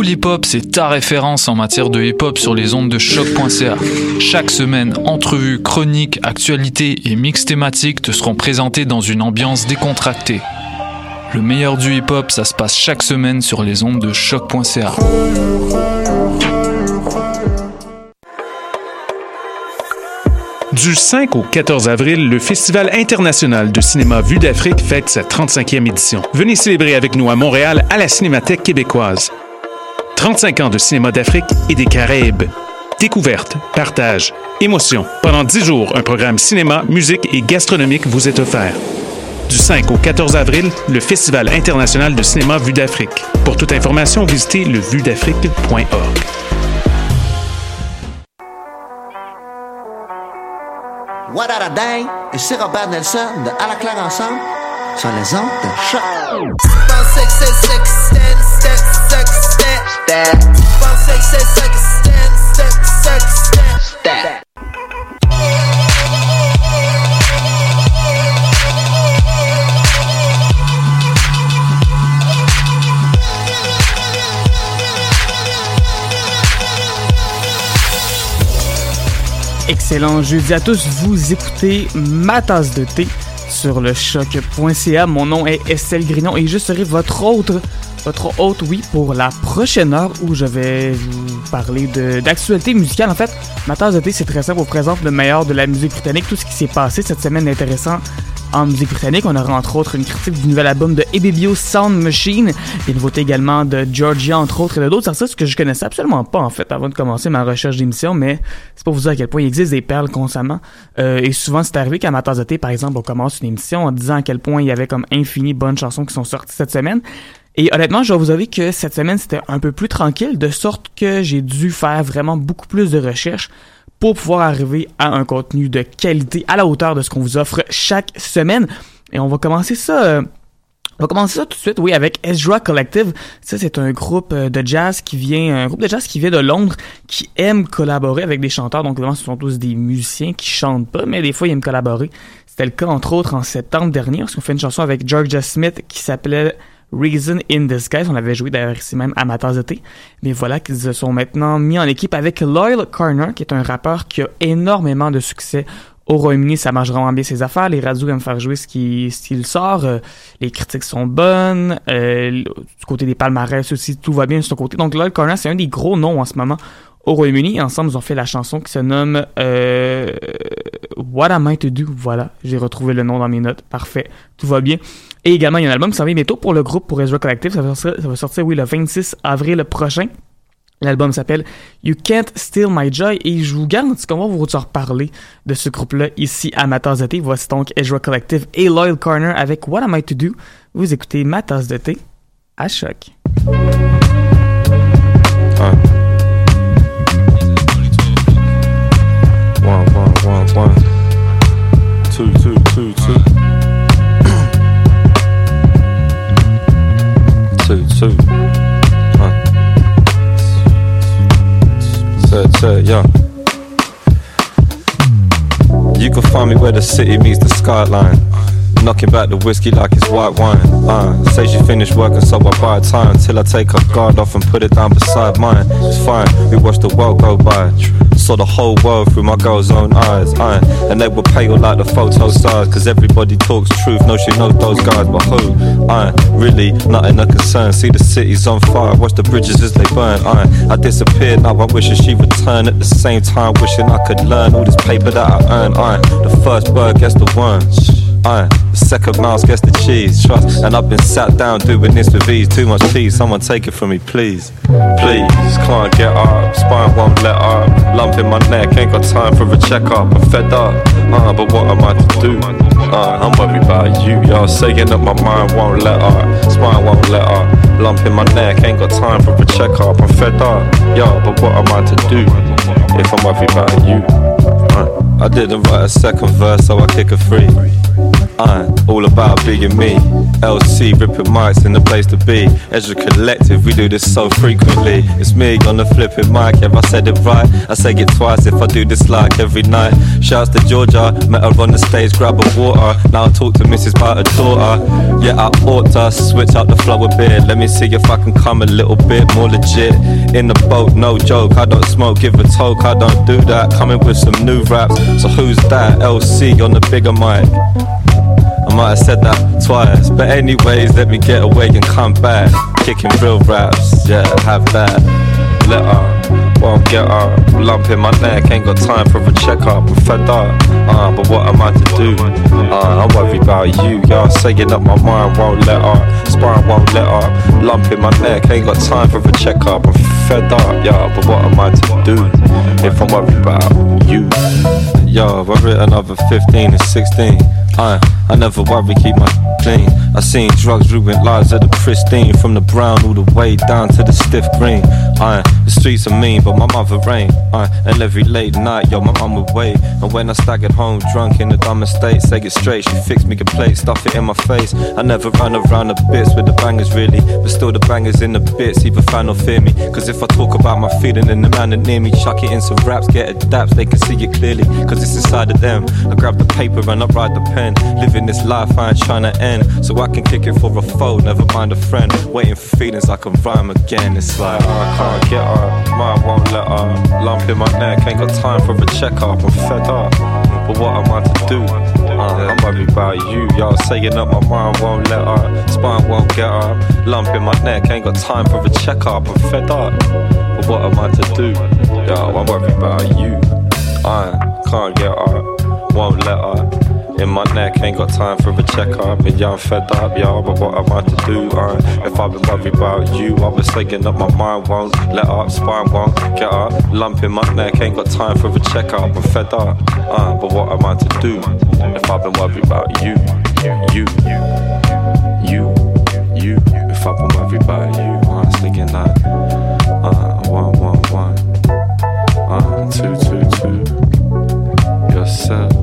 Pool Hip Hop, c'est ta référence en matière de hip hop sur les ondes de choc.ca. Chaque semaine, entrevues, chroniques, actualités et mix thématiques te seront présentés dans une ambiance décontractée. Le meilleur du hip hop, ça se passe chaque semaine sur les ondes de choc.ca. Du 5 au 14 avril, le Festival international de cinéma Vue d'Afrique fête sa 35e édition. Venez célébrer avec nous à Montréal à la Cinémathèque québécoise. 35 ans de cinéma d'Afrique et des Caraïbes. Découverte, partage, émotion. Pendant 10 jours, un programme cinéma, musique et gastronomique vous est offert. Du 5 au 14 avril, le Festival international de cinéma Vue d'Afrique. Pour toute information, visitez levuedafrique.org. What a day? Et c'est Robert Nelson de À la claire ensemble sur les ondes de choc. Excellent jeudi à tous, vous écoutez ma tasse de thé sur le choc.ca. Mon nom est Estelle Grignon et je serai votre autre, votre hôte, oui, pour la prochaine heure où je vais vous parler de- d'actualité musicale. En fait, ma de thé, c'est très simple, on présente le meilleur de la musique britannique, tout ce qui s'est passé cette semaine intéressant en musique britannique. On aura entre autres une critique du nouvel album de Ebibio Sound Machine, des nouveautés également de Georgia, entre autres, et d'autres artistes que je connaissais absolument pas, en fait, avant de commencer ma recherche d'émission, mais c'est pour vous dire à quel point il existe des perles constamment. Euh, et souvent, c'est arrivé qu'à ma de thé, par exemple, on commence une émission en disant à quel point il y avait comme infini bonnes chansons qui sont sorties cette semaine. Et honnêtement, je dois vous avouer que cette semaine, c'était un peu plus tranquille, de sorte que j'ai dû faire vraiment beaucoup plus de recherches pour pouvoir arriver à un contenu de qualité à la hauteur de ce qu'on vous offre chaque semaine. Et on va commencer ça. euh, on va commencer ça tout de suite, oui, avec Ezra Collective. Ça, c'est un groupe euh, de jazz qui vient, un groupe de jazz qui vient de Londres, qui aime collaborer avec des chanteurs. Donc, évidemment, ce sont tous des musiciens qui chantent pas, mais des fois, ils aiment collaborer. C'était le cas, entre autres, en septembre dernier, parce qu'on fait une chanson avec Georgia Smith qui s'appelait Reason in Disguise. On l'avait joué d'ailleurs ici même de thé. Mais voilà qu'ils se sont maintenant mis en équipe avec Loyal Corner, qui est un rappeur qui a énormément de succès au Royaume-Uni, ça marche vraiment bien ses affaires. Les radios aiment faire jouer ce qui- ce qu'il sort. Euh, les critiques sont bonnes. Euh, du côté des palmarès aussi, tout va bien de son côté. Donc Lloyd Corner, c'est un des gros noms en ce moment au Royaume-Uni. Ensemble, ils ont fait la chanson qui se nomme euh, What Am I to Do? Voilà, j'ai retrouvé le nom dans mes notes. Parfait, tout va bien. Et également, il y a un album qui s'en vient bientôt pour le groupe, pour Ezra Collective. Ça va sortir, oui, le 26 avril prochain. L'album s'appelle You Can't Steal My Joy et je vous garantis qu'on va vous reparler de ce groupe-là ici à ma tasse de thé. Voici donc Ezra Collective et Loyal Corner avec What Am I To Do? Vous écoutez ma tasse de thé à choc. One, one, one, one. Two, two. Two, say, yeah. You can find me where the city meets the skyline. Knocking back the whiskey like it's white wine. Uh, say she finished working, so I buy time. Till I take her guard off and put it down beside mine. It's fine, we watch the world go by. Saw the whole world through my girl's own eyes. Uh, and they were pale like the photo stars. Cause everybody talks truth, no, she knows those guys, but who? Uh, really, nothing a concern. See the city's on fire, watch the bridges as they burn. Uh, I disappeared, now I'm wishing she returned. At the same time, wishing I could learn all this paper that I earned. Uh, the first bird gets the worm. Uh, the second mouse gets the cheese, trust. And I've been sat down doing this with ease. Too much peace, someone take it from me, please. Please, can't get up, spine won't let up. Lump in my neck, ain't got time for a checkup. I'm fed up, uh, but what am I to do? Uh, I'm worried about you, y'all saying that my mind won't let up, spine won't let up. Lump in my neck, ain't got time for a checkup. I'm fed up, yo, but what am I to do if I'm worried about you? Uh, I didn't write a second verse, so I kick a free. All about being me. LC ripping mics in the place to be. Ezra Collective, we do this so frequently. It's me on the flipping mic, yeah, I said it right. I say it twice if I do this like every night. Shouts to Georgia, met her on the stage, grab a water. Now I talk to Mrs. about her daughter. Yeah, I ought to switch up the flow a bit. Let me see if I can come a little bit more legit. In the boat, no joke. I don't smoke, give a toke, I don't do that. Coming with some new raps. So who's that? LC on the bigger mic. I might have said that twice. But anyways, let me get away and come back. Kicking real raps, yeah, have that. Let her, won't get her. Lump in my neck, ain't got time for a checkup. I'm fed up, uh, but what am I to do? Uh, I'm worried about you, y'all saying up my mind won't let up. Spine won't let up. Lump in my neck, ain't got time for a checkup. I'm fed up, yeah, but what am I to do if I'm worried about you? Yo, I writ another 15 and 16. I, I never worry, keep my clean. I seen drugs ruin lives of the pristine, from the brown all the way down to the stiff green. I, the streets are mean, but my mother ain't. I, and every late night, yo, my mum would wait. And when I staggered home drunk in the dumbest state, say it straight, she fixed me a plate, stuff it in my face. I never run around the bits with the bangers really, but still the bangers in the bits, either fan or fear me. Cause if I talk about my feeling and the man that near me, chuck it in some raps, get a daps, they can see it clearly. Cause it's inside of them. I grab the paper and I write the pen. Living this life I ain't trying to end. So I can kick it for a foe, never mind a friend. Waiting for feelings I can rhyme again. It's like, I can't get her, mind won't let her. Lump in my neck, ain't got time for a checkup. I'm fed up, but what am I to do? Uh, I'm worried about you, y'all saying up my mind won't let her. Spine won't get her. Lump in my neck, ain't got time for a checkup. I'm fed up, but what am I to do? Yo, I'm worried about you. I can't get her, won't let her. In my neck, ain't got time for a checkup. And yeah, I'm fed up, y'all, but what am I to do? Uh, if I've been worried about you, I was thinking up my mind won't let up, spine won't get up. Lump in my neck, ain't got time for a checkup. I'm fed up, uh, but what am I to do? If I've been worried about you, you, you, you. If I've been worried about you, I was thinking like, uh, one, one, one, uh, two, two, two. Yourself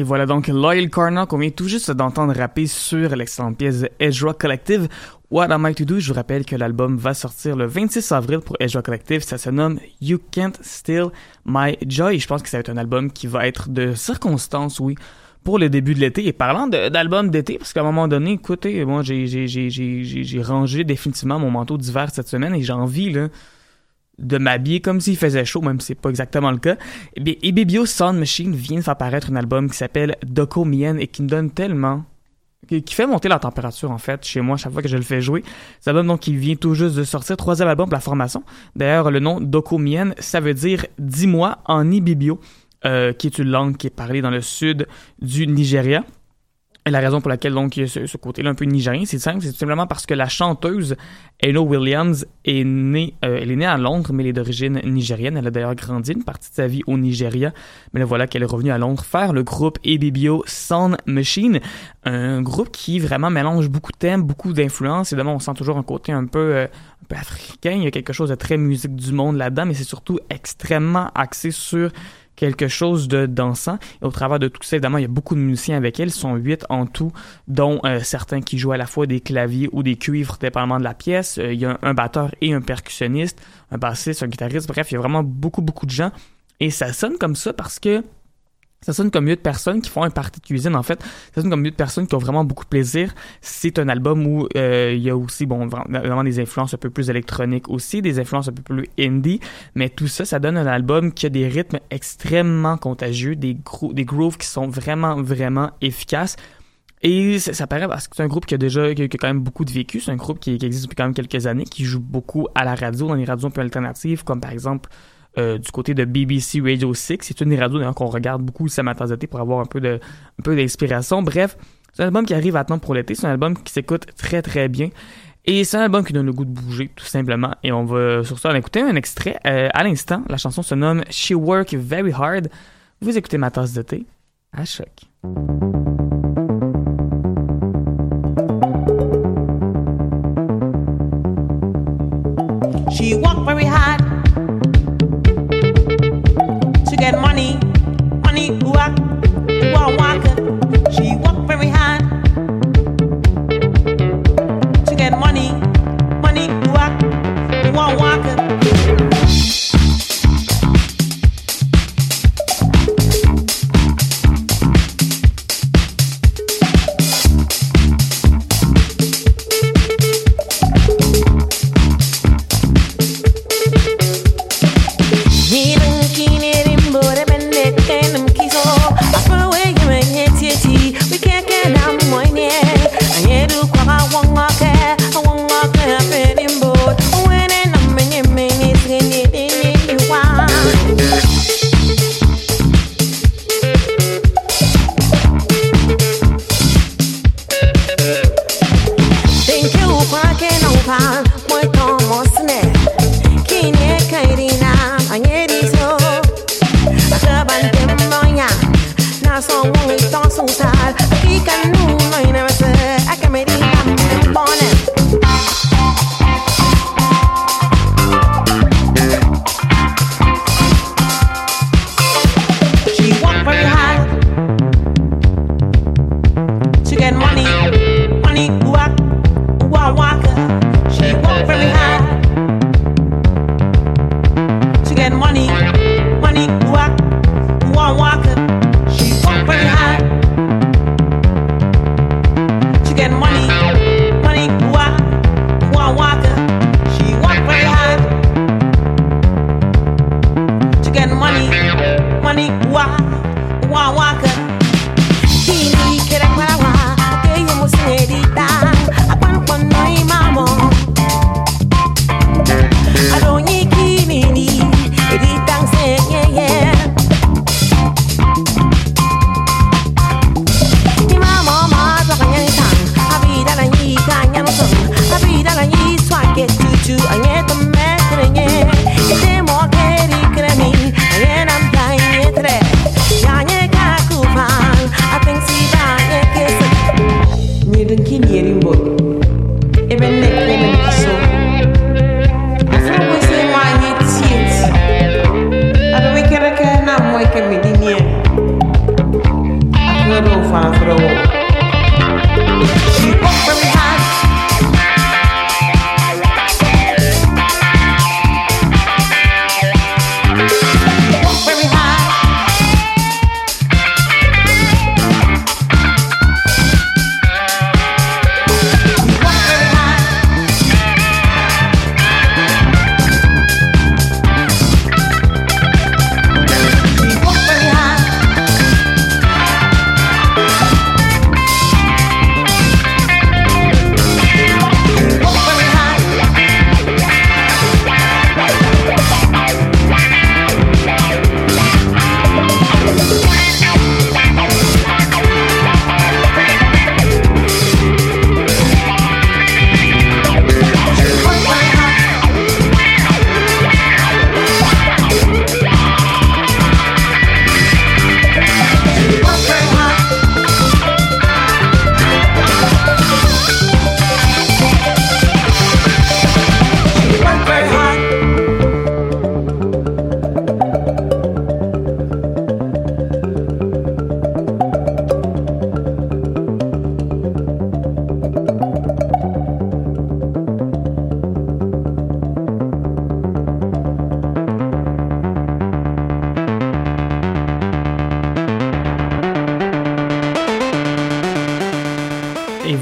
Et voilà donc Loyal Corner qu'on vient tout juste d'entendre rapper sur l'excellente pièce de Ezra Collective. What Am I To Do? Je vous rappelle que l'album va sortir le 26 avril pour Ezra Collective. Ça se nomme You Can't Steal My Joy. Je pense que ça va être un album qui va être de circonstance, oui, pour le début de l'été. Et parlant d'album d'été, parce qu'à un moment donné, écoutez, moi j'ai rangé définitivement mon manteau d'hiver cette semaine et j'ai envie là, de m'habiller comme s'il faisait chaud, même si c'est pas exactement le cas. Eh bien, Ebibio Sound Machine vient de faire paraître un album qui s'appelle Doko Mien et qui me donne tellement qui fait monter la température en fait chez moi chaque fois que je le fais jouer. Cet album donc qui vient tout juste de sortir, troisième album pour la formation. D'ailleurs, le nom Doko Mien, ça veut dire dis-moi en Ibibio, euh, qui est une langue qui est parlée dans le sud du Nigeria. Et la raison pour laquelle donc il y a ce, côté-là un peu nigérien, c'est simple, c'est tout simplement parce que la chanteuse Eno Williams est née, euh, elle est née à Londres, mais elle est d'origine nigérienne. Elle a d'ailleurs grandi une partie de sa vie au Nigeria, mais là voilà qu'elle est revenue à Londres faire le groupe ABBO Sound Machine, un groupe qui vraiment mélange beaucoup de thèmes, beaucoup d'influences. Évidemment, on sent toujours un côté un peu, euh, un peu africain. Il y a quelque chose de très musique du monde là-dedans, mais c'est surtout extrêmement axé sur quelque chose de dansant. Et au travers de tout ça, évidemment, il y a beaucoup de musiciens avec elle. Ils sont huit en tout, dont euh, certains qui jouent à la fois des claviers ou des cuivres, dépendamment de la pièce. Euh, il y a un, batteur et un percussionniste, un bassiste, un guitariste. Bref, il y a vraiment beaucoup, beaucoup de gens. Et ça sonne comme ça parce que ça sonne comme mieux de personnes qui font un party de cuisine, en fait. Ça sonne comme mieux de personnes qui ont vraiment beaucoup de plaisir. C'est un album où euh, il y a aussi, bon, vraiment des influences un peu plus électroniques aussi, des influences un peu plus indie, mais tout ça, ça donne un album qui a des rythmes extrêmement contagieux, des, des grooves qui sont vraiment, vraiment efficaces. Et ça, paraît parce que c'est un groupe qui a déjà qui a, quand même beaucoup de vécu. C'est un groupe qui, qui, existe depuis quand même quelques années, qui joue beaucoup à la radio, dans les radios un peu alternatives, comme par exemple euh, du côté de BBC Radio 6. C'est une des radios qu'on regarde beaucoup ici à d'été pour avoir un peu de un peu d'inspiration. Bref, c'est un album qui arrive à temps pour l'été. C'est un album qui s'écoute très très bien. Et c'est un album qui donne le goût de bouger, tout simplement. Et on va sur ça en écouter un extrait. Euh, à l'instant, la chanson se nomme She Work Very Hard. Vous écoutez ma tasse de thé à choc. She very hard.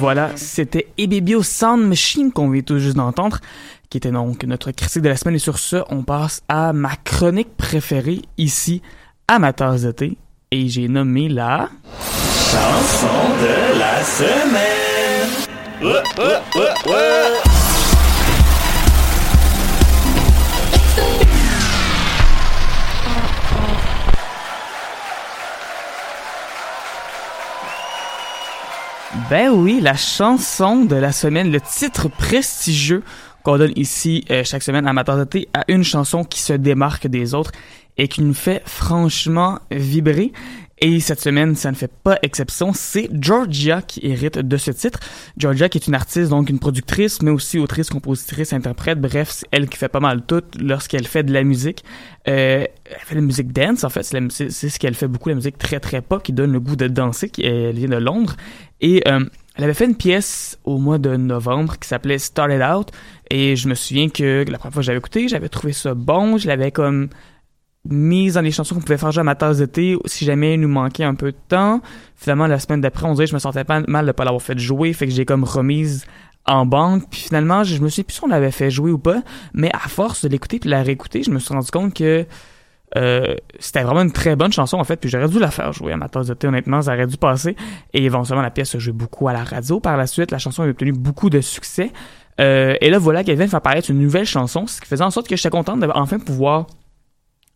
Voilà, c'était Ebibio Sound Machine qu'on vient tout juste d'entendre, qui était donc notre critique de la semaine. Et sur ce, on passe à ma chronique préférée ici, à ma de thé. Et j'ai nommé la... Chanson de la semaine. Ben oui, la chanson de la semaine, le titre prestigieux qu'on donne ici euh, chaque semaine à Matin à une chanson qui se démarque des autres et qui nous fait franchement vibrer. Et cette semaine, ça ne fait pas exception, c'est Georgia qui hérite de ce titre. Georgia qui est une artiste, donc une productrice, mais aussi autrice, compositrice, interprète, bref, c'est elle qui fait pas mal tout lorsqu'elle fait de la musique. Euh, elle fait de la musique dance, en fait, c'est ce qu'elle fait beaucoup, la musique très très pop, qui donne le goût de danser, qui, elle vient de Londres. Et euh, elle avait fait une pièce au mois de novembre qui s'appelait Started Out, et je me souviens que la première fois que j'avais écouté, j'avais trouvé ça bon, je l'avais comme mise dans les chansons qu'on pouvait faire jouer à ma tasse de thé si jamais il nous manquait un peu de temps. Finalement, la semaine d'après, on dirait que je me sentais pas mal de pas l'avoir fait jouer, fait que j'ai comme remise en banque. Puis finalement, je me suis plus si on l'avait fait jouer ou pas, mais à force de l'écouter puis de la réécouter, je me suis rendu compte que euh, c'était vraiment une très bonne chanson en fait, puis j'aurais dû la faire jouer à ma tasse honnêtement, ça aurait dû passer. Et éventuellement, la pièce a joué beaucoup à la radio par la suite. La chanson a obtenu beaucoup de succès. Euh, et là, voilà qu'elle vient de faire apparaître une nouvelle chanson, ce qui faisait en sorte que j'étais contente d'enfin pouvoir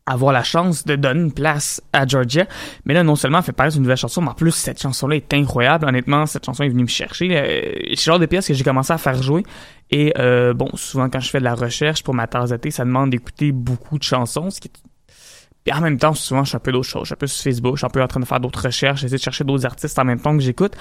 avoir la chance de donner une place à Georgia. Mais là, non seulement elle fait paraître une nouvelle chanson, mais en plus, cette chanson-là est incroyable. Honnêtement, cette chanson est venue me chercher. C'est le genre de pièces que j'ai commencé à faire jouer. Et euh, bon, souvent quand je fais de la recherche pour ma tasse ça demande d'écouter beaucoup de chansons, qui puis en même temps, souvent, je suis un peu d'autres choses. Je suis un peu sur Facebook, je suis un peu en train de faire d'autres recherches, j'essaie de chercher d'autres artistes en même temps que j'écoute.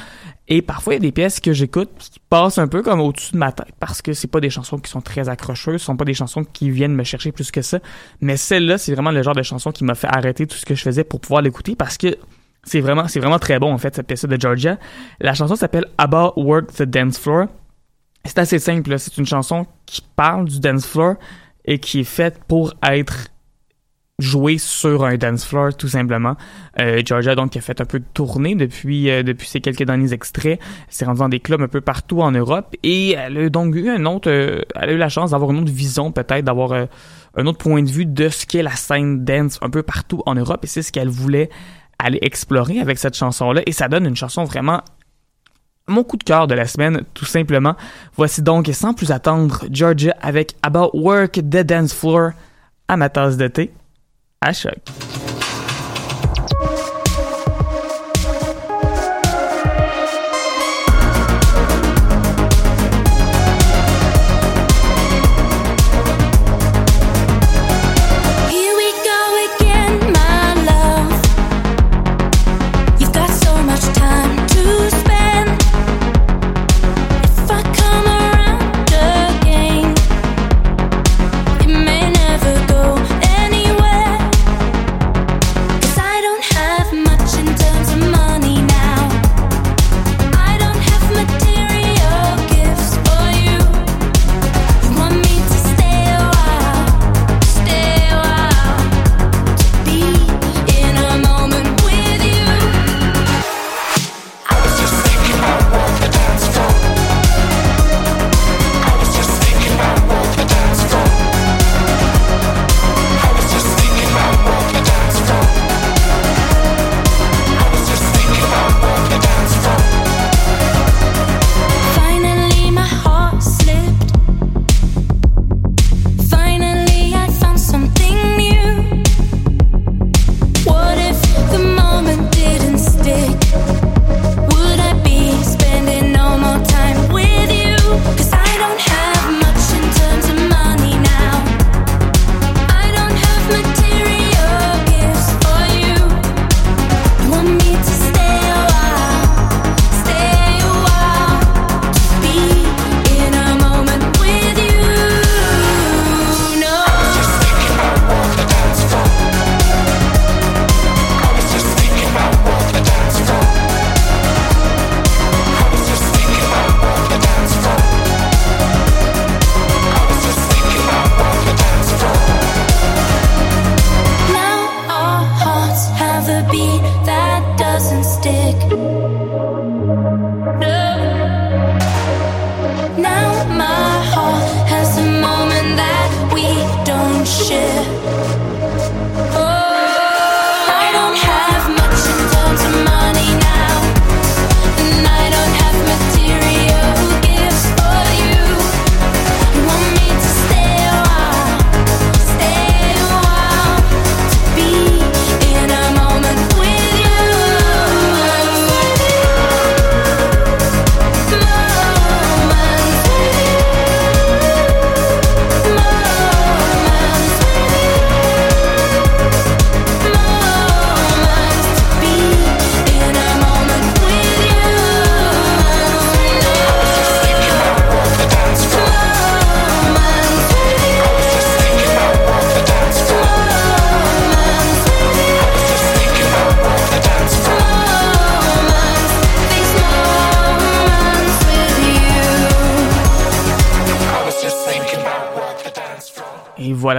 Et parfois, il y a des pièces que j'écoute qui passent un peu comme au-dessus de ma tête parce que c'est pas des chansons qui sont très accrocheuses, ce sont pas des chansons qui viennent me chercher plus que ça. Mais celle-là, c'est vraiment le genre de chanson qui m'a fait arrêter tout ce que je faisais pour pouvoir l'écouter parce que c'est vraiment, c'est vraiment très bon, en fait, cette pièce de Georgia. La chanson s'appelle About Work the Dance Floor. C'est assez simple, c'est une chanson qui parle du dance floor et qui est faite pour être jouer sur un dance floor tout simplement. Euh, Georgia donc a fait un peu de tournée depuis euh, ces quelques derniers extraits, s'est rendue dans des clubs un peu partout en Europe et elle a donc eu un autre euh, elle a eu la chance d'avoir une autre vision peut-être d'avoir un autre point de vue de ce qu'est la scène dance un peu partout en Europe et c'est ce qu'elle voulait aller explorer avec cette chanson là et ça donne une chanson vraiment mon coup de cœur de la semaine, tout simplement. Voici donc, sans plus attendre, Georgia avec About Work the Dance Floor à ma tasse de thé à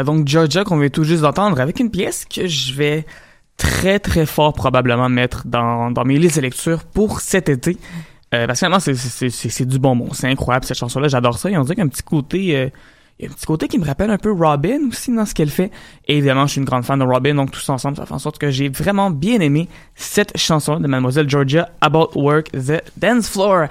donc Georgia qu'on vient tout juste d'entendre avec une pièce que je vais très très fort probablement mettre dans, dans mes listes de lecture pour cet été. Euh, parce que finalement, c'est- du bonbon. C'est incroyable cette chanson-là. J'adore ça. Et on dirait qu'il y a un petit côté... euh, y a un petit côté qui me rappelle un peu Robin aussi dans ce qu'elle fait. Et évidemment, je suis une grande fan de Robin, donc tous ensemble, ça fait en sorte que j'ai vraiment bien aimé cette chanson de Mademoiselle Georgia, About Work, The Dance Floor.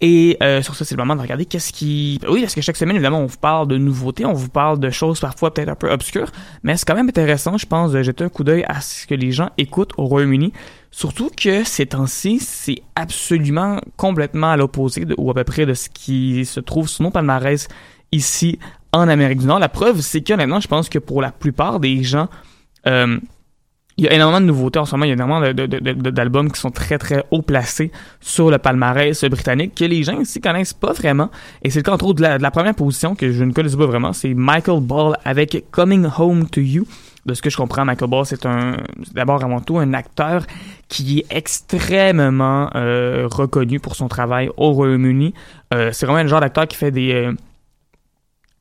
Et euh, sur ça, c'est le moment de regarder qu'est-ce qui... Oui, parce que chaque semaine, évidemment, on vous parle de nouveautés, on vous parle de choses parfois peut-être un peu obscures, mais c'est quand même intéressant, je pense, de jeter un coup d'œil à ce que les gens écoutent au Royaume-Uni. Surtout que ces temps-ci, c'est absolument complètement à l'opposé ou à peu près de ce qui se trouve sur nos palmarès ici en Amérique du Nord. La preuve, c'est que honnêtement, je pense que pour la plupart des gens, euh, il y a énormément de nouveautés en ce moment. Il y a énormément d'albums qui sont très très haut placés sur le palmarès britannique que les gens ici connaissent pas vraiment. Et c'est le cas entre autres de la, première position que je ne connais pas vraiment. C'est Michael Ball avec Coming Home to You. De ce que je comprends, Michael Ball, c'est un d'abord avant tout un acteur qui est extrêmement euh, reconnu pour son travail au Royaume-Uni. Euh, c'est vraiment le genre d'acteur qui fait des euh,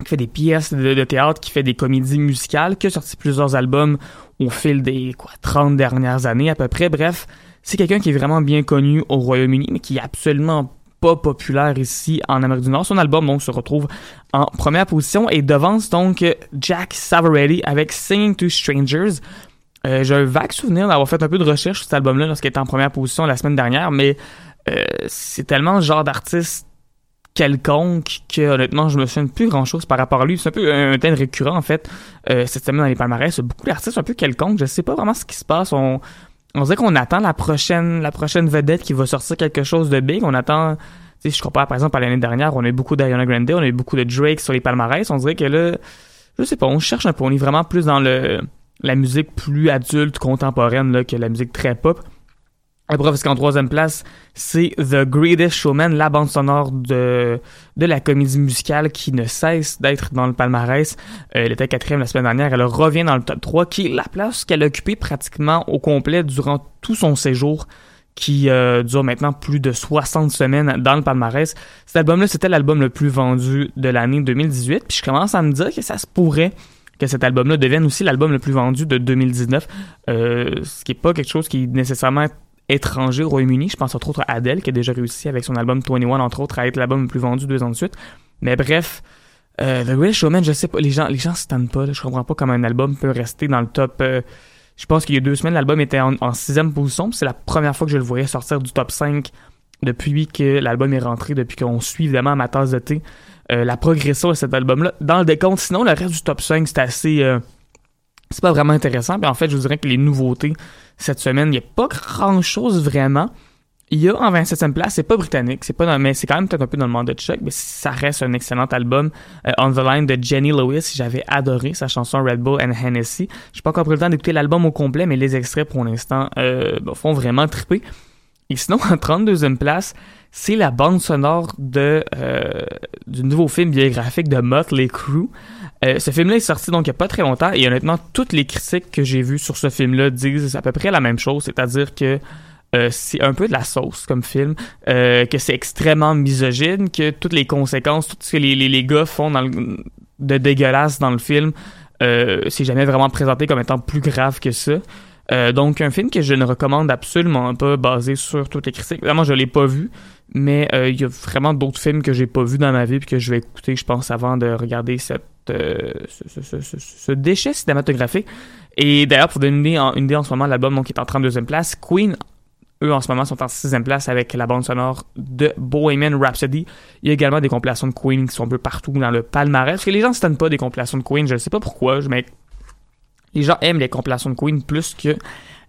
qui fait des pièces de, théâtre, qui fait des comédies musicales, qui a sorti plusieurs albums au fil des quoi 30 dernières années à peu près. Bref, c'est quelqu'un qui est vraiment bien connu au Royaume-Uni, mais qui est absolument pas populaire ici en Amérique du Nord. Son album donc se retrouve en première position et devance donc Jack Savaretti avec Singing to Strangers. Euh, J'ai un vague souvenir d'avoir fait un peu de recherche sur cet album-là lorsqu'il était en première position la semaine dernière, mais euh, c'est tellement le genre d'artiste quelconque que honnêtement je me souviens plus grand chose par rapport à lui. C'est un peu un thème récurrent en fait euh, cette semaine dans les palmarès. Beaucoup d'artistes un peu quelconques. Je sais pas vraiment ce qui se passe. On on dirait qu'on attend la prochaine la prochaine vedette qui va sortir quelque chose de big. On attend sais je compare par exemple à l'année dernière on a eu beaucoup d'Ariana Grande on a eu beaucoup de Drake sur les palmarès. On dirait que là je sais pas on cherche un peu. On est vraiment plus dans le la musique plus adulte contemporaine là, que la musique très pop après, parce qu'en troisième place, c'est The Greatest Showman, la bande sonore de, de la comédie musicale qui ne cesse d'être dans le palmarès. Euh, elle était quatrième la semaine dernière. Elle revient dans le top 3, qui est la place qu'elle a occupée pratiquement au complet durant tout son séjour, qui euh, dure maintenant plus de 60 semaines dans le palmarès. Cet album-là, c'était l'album le plus vendu de l'année 2018. Puis je commence à me dire que ça se pourrait que cet album-là devienne aussi l'album le plus vendu de 2019. Euh, ce qui est pas quelque chose qui est nécessairement étranger au Royaume-Uni. Je pense entre autres à Adele, qui a déjà réussi avec son album 21, entre autres, à être l'album le plus vendu deux ans de suite. Mais bref, euh, The Greatest Showman, je sais pas, les gens, les gens se tannent pas. là. je comprends pas comment un album peut rester dans le top. euh, je pense qu'il y a deux semaines, l'album était en, en sixième position. C'est la première fois que je le voyais sortir du top 5 depuis que l'album est rentré, depuis qu'on suit évidemment ma tasse de thé. euh, la progression de cet album-là. Dans le décompte, sinon, le reste du top 5, c'est assez... c'est pas vraiment intéressant. Puis en fait, je vous dirais que les nouveautés cette semaine, il n'y a pas grand-chose vraiment. Il y a en 27e place, c'est pas britannique, c'est pas dans- mais c'est quand même peut-être un peu dans le monde de Chuck, mais ça reste un excellent album. Euh, On the Line de Jenny Lewis, j'avais adoré sa chanson Red Bull and Hennessy. J'ai pas encore pris le temps d'écouter l'album au complet, mais les extraits pour l'instant euh, font vraiment triper. Et sinon, en 32e place, c'est la bande sonore de euh, du nouveau film biographique de Motley Crue. Euh, ce film-là est sorti donc il n'y a pas très longtemps et honnêtement, toutes les critiques que j'ai vues sur ce film-là disent à peu près la même chose, c'est-à-dire que euh, c'est un peu de la sauce comme film, euh, que c'est extrêmement misogyne, que toutes les conséquences, tout ce que les, les, les gars font de dégueulasse dans le film, c'est jamais vraiment présenté comme étant plus grave que ça. Euh, donc un film que je ne recommande absolument pas, basé sur toutes les critiques. Vraiment, je l'ai pas vu, mais euh, il y a vraiment d'autres films que j'ai pas vus dans ma vie puis que je vais écouter, je pense, avant de regarder cette, euh, ce, ce- ce- ce- déchet cinématographique. Et d'ailleurs, pour donner une idée, en, une idée en ce moment, l'album donc, est en 32e place. Queen, eux, en ce moment, sont en 6e place avec la bande sonore de Bohemian Rhapsody. Il y a également des compilations de Queen qui sont un peu partout dans le palmarès. Parce que les gens ne se tannent pas des compilations de Queen, je ne sais pas pourquoi, mais les gens aiment les compilations de Queen plus que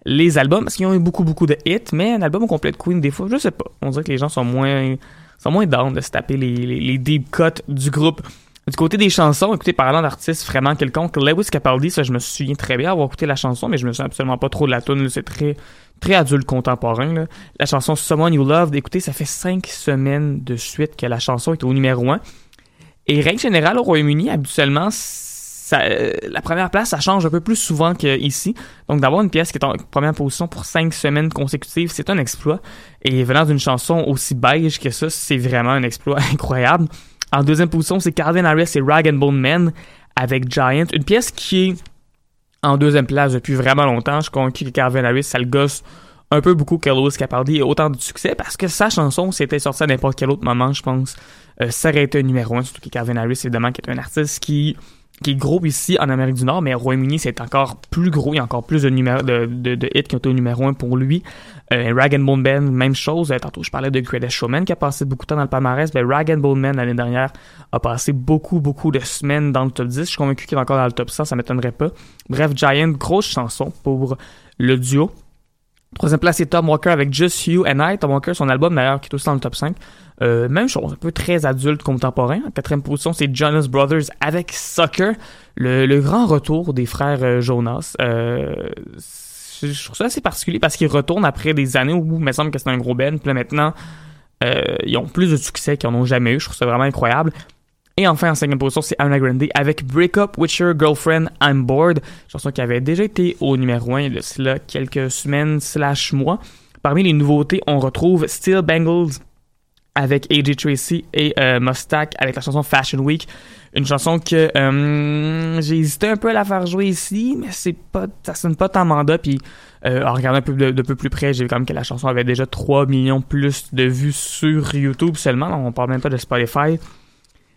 les albums parce qu'ils ont eu beaucoup beaucoup de hits mais un album au complet de Queen des fois je sais pas. On dirait que les gens sont moins sont moins down de se taper les, les, deep cuts du groupe. Du côté des chansons écoutez parlant d'artistes vraiment quelconques Lewis Capaldi ça je me souviens très bien avoir écouté la chanson mais je me souviens absolument pas trop de la tune c'est très très adulte contemporain la chanson Someone You Loved écoutez ça fait cinq semaines de suite que la chanson est au numéro 1 et règle générale au Royaume-Uni habituellement euh, la première place, ça change un peu plus souvent qu'ici. Donc, d'avoir une pièce qui est en première position pour cinq semaines consécutives, c'est un exploit. Et venant d'une chanson aussi beige que ça, c'est vraiment un exploit incroyable. En deuxième position, c'est Calvin Harris et Rag and Bone Man avec Giant. Une pièce qui est en deuxième place depuis vraiment longtemps. Je suis que Calvin Harris, ça le gosse un peu beaucoup que Lewis Capaldi ait autant de succès parce que sa chanson, c'était sorti à n'importe quel autre moment, je pense, euh, ça aurait été numéro un, surtout que Calvin Harris, évidemment, qui est un artiste qui qui est gros ici en Amérique du Nord, mais au Royaume-Uni, c'est encore plus gros. Il y a encore plus de, hits qui ont été au numéro 1 pour lui. Euh, Rag and Bone Band, même chose. Euh, tantôt, je parlais de Greatest Showman qui a passé beaucoup de temps dans le palmarès. Ben, Rag and Bone Man, l'année dernière, a passé beaucoup, beaucoup de semaines dans le top 10. Je suis convaincu qu'il est encore dans le top 100, ça m'étonnerait pas. Bref, Giant, grosse chanson pour le duo. Troisième place, c'est Tom Walker avec Just You and I. Tom Walker, son album d'ailleurs, qui est aussi dans le top 5. Euh, même chose, un peu très adulte contemporain. En quatrième position, c'est Jonas Brothers avec Sucker, le, le grand retour des frères euh, Jonas. Euh, je trouve ça assez particulier parce qu'ils retournent après des années où il me semble que c'est un gros band. Puis là maintenant, euh, ils ont plus de succès qu'ils en ont jamais eu. Je trouve ça vraiment incroyable. Et enfin, en cinquième position, c'est Anna Grande avec Break Up With Your Girlfriend, I'm Bored. Chanson qui avait déjà été au numéro 1 il y a cela quelques semaines slash mois. Parmi les nouveautés, on retrouve Still Bangles avec AJ Tracy et euh, Mustak avec la chanson Fashion Week. Une chanson que euh, j'ai hésité un peu à la faire jouer ici, mais c'est pas, ça sonne pas tant mandat. Puis euh, en regardant un peu de, de peu plus près, j'ai vu quand même que la chanson avait déjà 3 millions plus de vues sur YouTube seulement. On parle même pas de Spotify.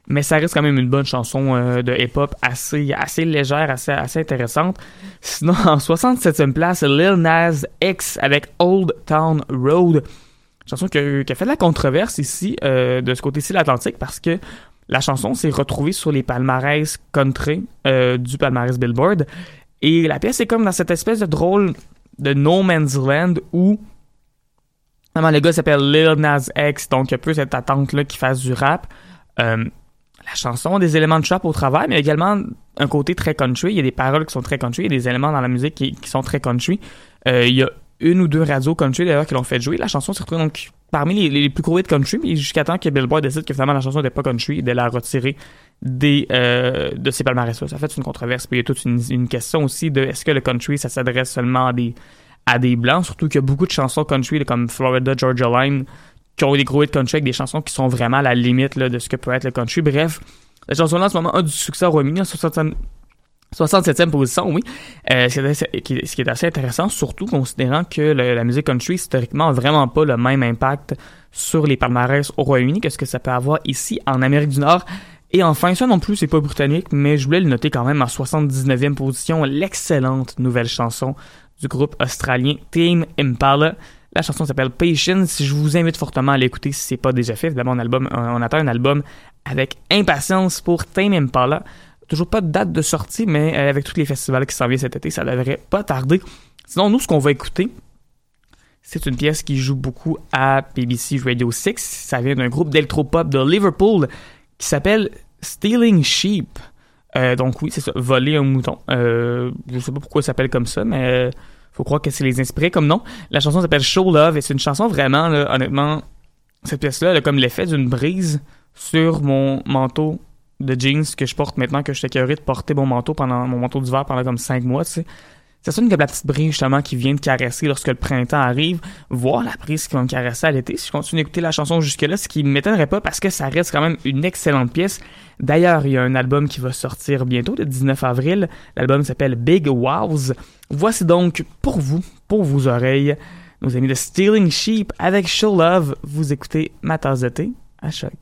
Mais ça reste quand même une bonne chanson euh, de hip-hop assez, assez légère, assez, assez intéressante. Sinon, en 67e place, Lil Nas X avec Old Town Road chanson qui a, fait de la controverse ici, euh, de ce côté-ci de l'Atlantique, parce que la chanson s'est retrouvée sur les palmarès country euh, du palmarès Billboard. Et la pièce est comme dans cette espèce de drôle de No Man's Land où vraiment, le gars s'appelle Lil Nas X, donc il y a peu cette attente-là qu'il fasse du rap. Euh, la chanson a des éléments de trap au travail, mais également un côté très country. Il y a des paroles qui sont très country, il y a des éléments dans la musique qui, sont très country. Euh, il y a une ou deux radios country d'ailleurs qui l'ont fait jouer. La chanson s'est retrouvée parmi les, plus gros hits country, jusqu'à temps que Billboard décide que finalement la chanson n'était pas country et de la retirer des, euh, de ses palmarès. Ça fait une controverse. Puis il y a toute une, une question aussi de est-ce que le country ça s'adresse seulement à des, à des blancs, surtout qu'il y a beaucoup de chansons country comme Florida Georgia Line qui ont des gros hits country avec des chansons qui sont vraiment à la limite de ce que peut être le country. Bref, la chanson-là en ce moment a du succès au Royaume-Uni, 67e position, oui. Euh, ce qui est assez intéressant, surtout considérant que la musique country, historiquement, a vraiment pas le même impact sur les palmarès au Royaume-Uni que ce que ça peut avoir ici en Amérique du Nord. Et enfin, ça non plus, c'est pas britannique, mais je voulais le noter quand même en 79e position, l'excellente nouvelle chanson du groupe australien Team Impala. La chanson s'appelle Patience. Je vous invite fortement à l'écouter si c'est pas déjà fait. Évidemment, on, album, attend un album avec impatience pour Tame Impala. Toujours pas de date de sortie, mais euh, avec tous les festivals qui s'en viennent cet été, ça devrait pas tarder. Sinon, nous, ce qu'on va écouter, c'est une pièce qui joue beaucoup à BBC Radio 6. Ça vient d'un groupe d'électropop de Liverpool qui s'appelle Stealing Sheep. Euh, donc oui, c'est ça, voler un mouton. Euh, je sais pas pourquoi ça s'appelle comme ça, mais faut croire que c'est les inspirés comme nom. La chanson s'appelle Show Love et c'est une chanson vraiment, honnêtement, cette pièce-là, elle a comme l'effet d'une brise sur mon manteau de jeans que je porte maintenant que je suis de porter mon manteau pendant mon manteau d'hiver pendant comme cinq mois, tu sais. Ça sonne comme la petite brise justement qui vient de caresser lorsque le printemps arrive, voir la brise qui va me caresser à l'été. Si je continue d'écouter la chanson jusque-là, ce qui ne m'étonnerait pas parce que ça reste quand même une excellente pièce. D'ailleurs, il y a un album qui va sortir bientôt, le 19 avril. L'album s'appelle Big Wows. Voici donc pour vous, pour vos oreilles, nos amis de Stealing Sheep avec Show Love. Vous écoutez ma tasse de thé à choc.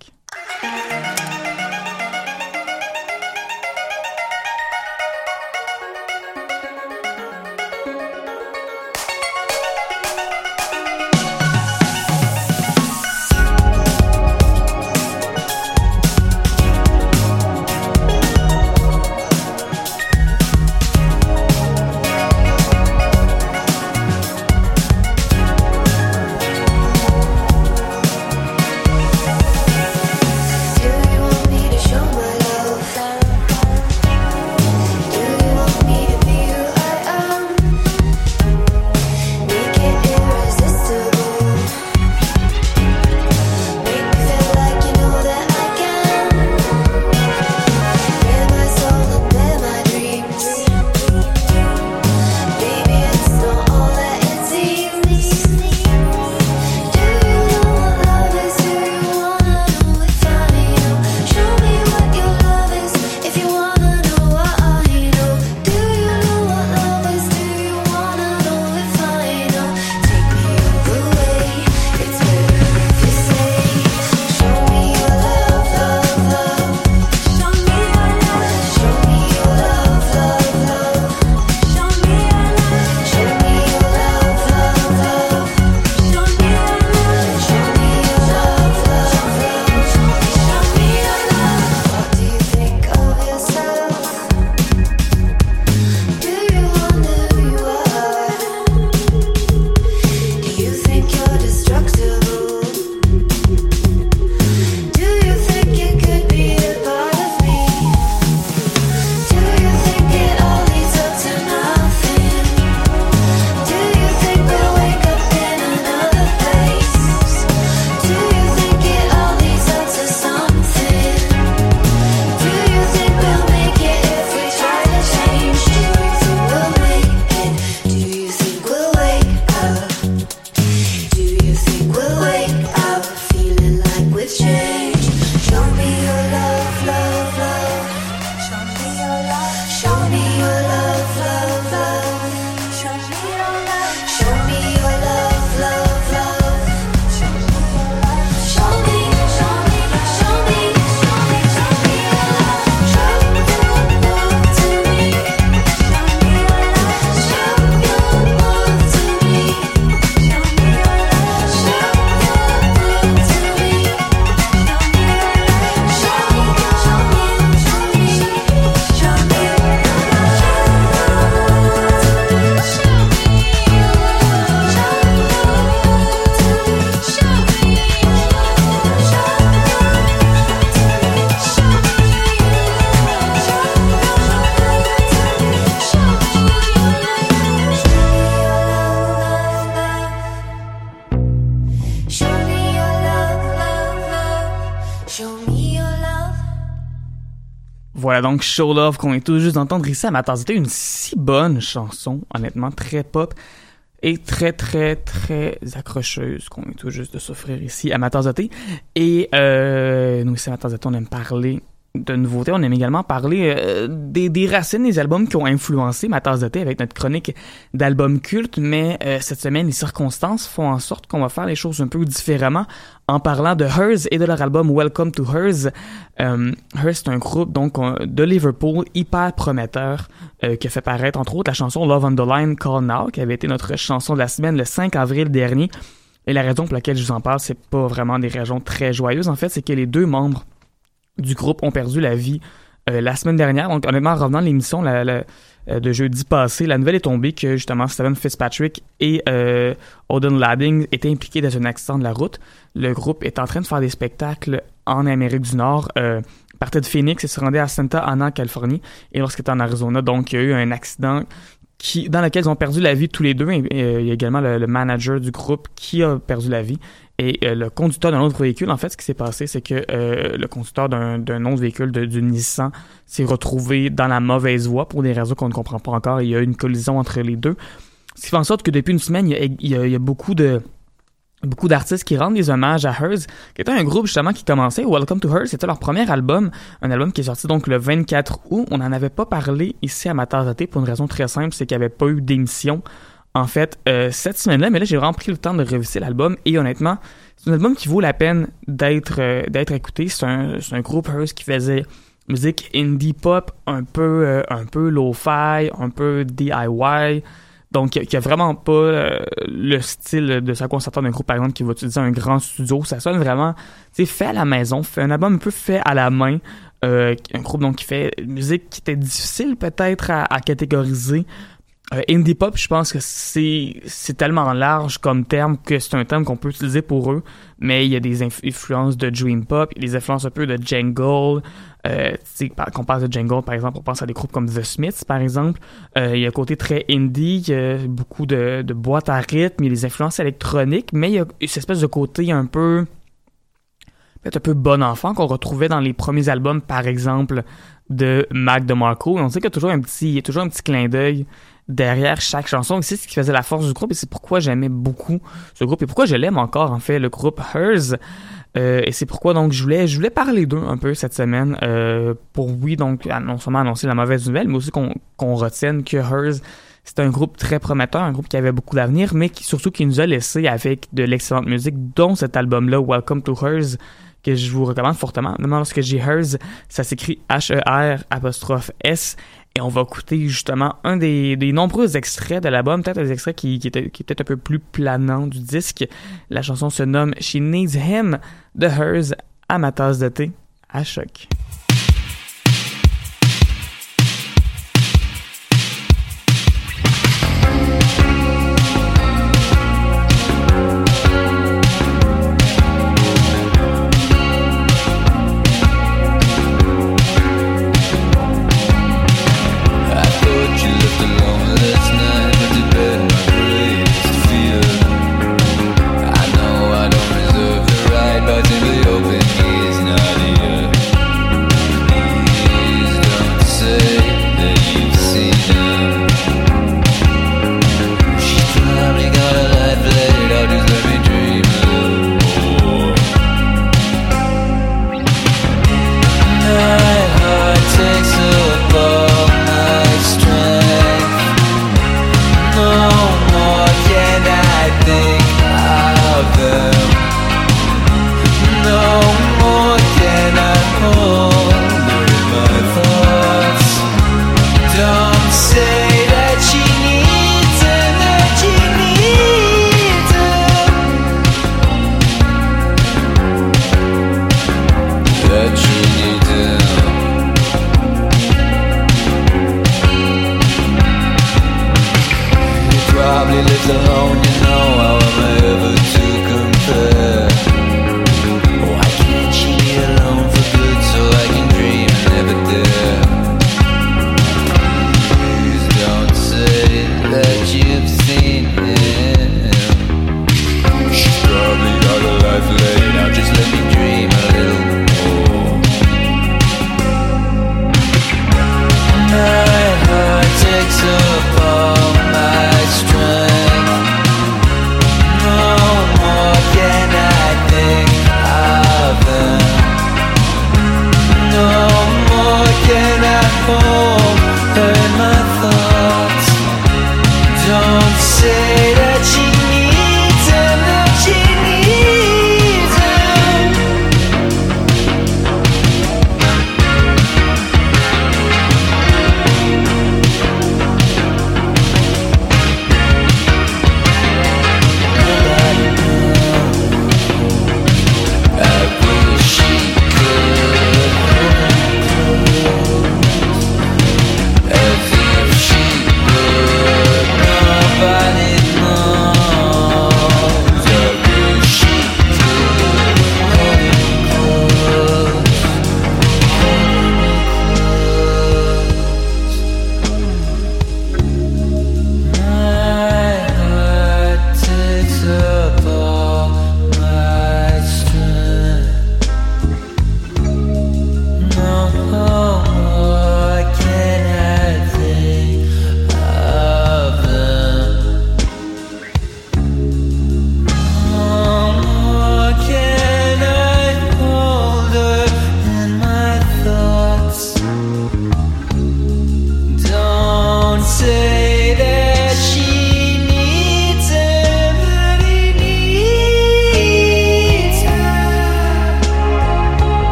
Show Love qu'on est tout juste d'entendre ici à ma. Une si bonne chanson, honnêtement, très pop et très très très accrocheuse qu'on est tout juste de s'offrir ici à ma tasse de thé. Et euh, nous ici à ma tasse de thé, on aime parler de nouveautés. On aime également parler euh, des, racines des albums qui ont influencé ma tasse de avec notre chronique d'albums cultes. Mais euh, cette semaine, les circonstances font en sorte qu'on va faire les choses un peu différemment en parlant de Hers et de leur album Welcome to Hers. Euh, Hers, un groupe donc de Liverpool hyper prometteur euh, qui a fait paraître entre autres la chanson Love on the Line Call Now, qui avait été notre chanson de la semaine le 5 avril dernier. Et la raison pour laquelle je vous en parle, c'est pas vraiment des raisons très joyeuses. En fait, c'est que les deux membres du groupe ont perdu la vie euh, la semaine dernière. Donc, honnêtement, en revenant de l'émission la, euh, de jeudi passé, la nouvelle est tombée que justement Steven Fitzpatrick et euh, Odin Ladding étaient impliqués dans un accident de la route. Le groupe est en train de faire des spectacles en Amérique du Nord. Euh, partait de Phoenix et se rendait à Santa Ana, Californie. Et lorsqu'il était en Arizona, donc il y a eu un accident qui, dans lequel ils ont perdu la vie tous les deux. Et, il y a également le, le manager du groupe qui a perdu la vie. Et euh, le conducteur d'un autre véhicule, en fait, ce qui s'est passé, c'est que euh, le conducteur d'un autre véhicule, du Nissan, s'est retrouvé dans la mauvaise voie pour des raisons qu'on ne comprend pas encore. Il y a eu une collision entre les deux. Ce qui fait en sorte que depuis une semaine, il y a, il y a- beaucoup de beaucoup d'artistes qui rendent des hommages à Hers, qui était un groupe justement qui commençait. Welcome to Hers, c'était leur premier album, un album qui est sorti donc le 24 août. On n'en avait pas parlé ici à ma tasse de thé pour une raison très simple, c'est qu'il n'y avait pas eu d'émission en fait euh, cette semaine-là, mais là j'ai vraiment pris le temps de réviser l'album et honnêtement, c'est un album qui vaut la peine d'être euh, écouté. C'est un, groupe Hers qui faisait musique indie pop, un peu euh, un peu lo-fi, un peu DIY. Donc, qui a- vraiment pas le style de ça qu'on s'attend d'un groupe, par exemple, qui va utiliser un grand studio. Ça sonne vraiment, tu sais, fait à la maison, fait un album un peu fait à la main. Un groupe donc qui fait musique qui était difficile peut-être à catégoriser. Euh, indie pop, je pense que c'est c'est tellement large comme terme que c'est un terme qu'on peut utiliser pour eux, mais il y a des inf- influences de dream pop, il y a des influences un peu de jungle. Euh, par- qu'on parle de jungle, par exemple, on pense à des groupes comme The Smiths, par exemple. Euh, il y a un côté très indie, il y a beaucoup de, de boîtes à rythme, il y a des influences électroniques, mais il y a cette espèce de côté un peu peut-être un peu bon enfant qu'on retrouvait dans les premiers albums, par exemple, de Mac DeMarco. Et on sait qu'il y a toujours un petit, il y a toujours un petit clin d'œil derrière chaque chanson. C'est ce qui faisait la force du groupe et c'est pourquoi j'aimais beaucoup ce groupe et pourquoi je l'aime encore, en fait, le groupe Hers. Euh, et c'est pourquoi donc je voulais je voulais parler d'eux un peu cette semaine euh, pour oui donc non seulement annoncer la mauvaise nouvelle mais aussi qu'on qu'on retienne que Hers c'est un groupe très prometteur, un groupe qui avait beaucoup d'avenir, mais qui surtout qui nous a laissé avec de l'excellente musique, dont cet album-là, Welcome to Hers, que je vous recommande fortement. Normalement, lorsque j'ai Hers, ça s'écrit H-E-R apostrophe S. Et on va écouter justement un des, des nombreux extraits de l'album, peut-être des extraits qui, qui, étaient- qui est peut-être un peu plus planant du disque. La chanson se nomme She Needs Him de Hers à ma tasse de thé à choc.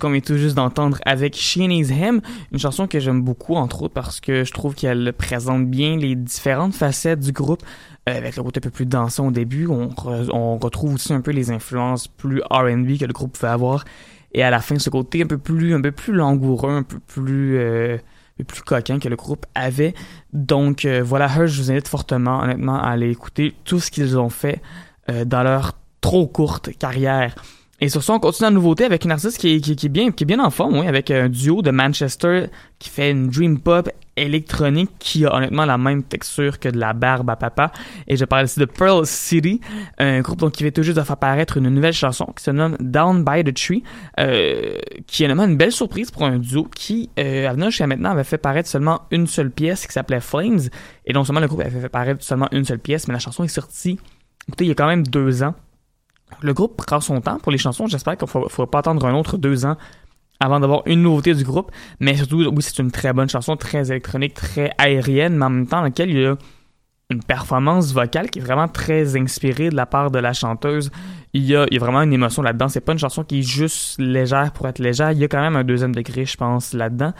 Qu'on vient tout juste d'entendre avec She Needs Him, une chanson que j'aime beaucoup entre autres parce que je trouve qu'elle présente bien les différentes facettes du groupe euh, avec le côté un peu plus dansant au début, on, re- on retrouve aussi un peu les influences plus R&B que le groupe pouvait avoir et à la fin ce côté un peu plus un peu plus langoureux, un peu plus euh, coquin que le groupe avait. Donc euh, voilà, Hers, je vous invite fortement honnêtement à aller écouter tout ce qu'ils ont fait dans leur trop courte carrière. Et sur ça, on continue la nouveauté avec une artiste qui est, bien, qui est bien en forme, oui, avec un duo de Manchester qui fait une dream pop électronique qui a honnêtement la même texture que de la barbe à papa. Et je parle ici de Pearl City, un groupe donc, qui vient tout juste de faire paraître une nouvelle chanson qui se nomme Down by the Tree, euh, qui est vraiment une belle surprise pour un duo qui, euh, à venir jusqu'à maintenant, avait fait paraître seulement une seule pièce qui s'appelait Flames. Et non seulement le groupe avait fait paraître seulement une seule pièce, mais la chanson est sortie, écoutez, il y a quand même deux ans. Le groupe prend son temps pour les chansons. J'espère qu'il ne faudra pas attendre un autre deux ans avant d'avoir une nouveauté du groupe. Mais surtout, oui, c'est une très bonne chanson, très électronique, très aérienne, mais en même temps, dans laquelle il y a une performance vocale qui est vraiment très inspirée de la part de la chanteuse. Il y a, vraiment une émotion là-dedans. C'est pas une chanson qui est juste légère pour être légère. Il y a quand même un deuxième degré, je pense, là-dedans.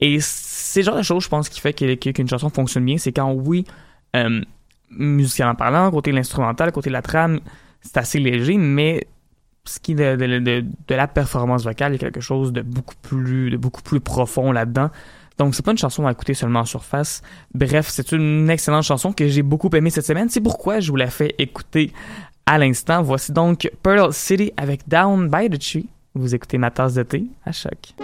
Et c'est le genre de choses, je pense, qui fait qu'une chanson fonctionne bien. C'est quand, oui, euh, musicalement parlant, côté de l'instrumental, côté de la trame, c'est assez léger, mais ce qui est de, la performance vocale, il y a quelque chose de beaucoup plus, de beaucoup plus profond là-dedans. Donc, c'est pas une chanson à écouter seulement en surface. Bref, c'est une excellente chanson que j'ai beaucoup aimée cette semaine. C'est pourquoi je vous la fais écouter à l'instant. Voici donc Pearl City avec Down by the Tree. Vous écoutez ma tasse de thé à choc.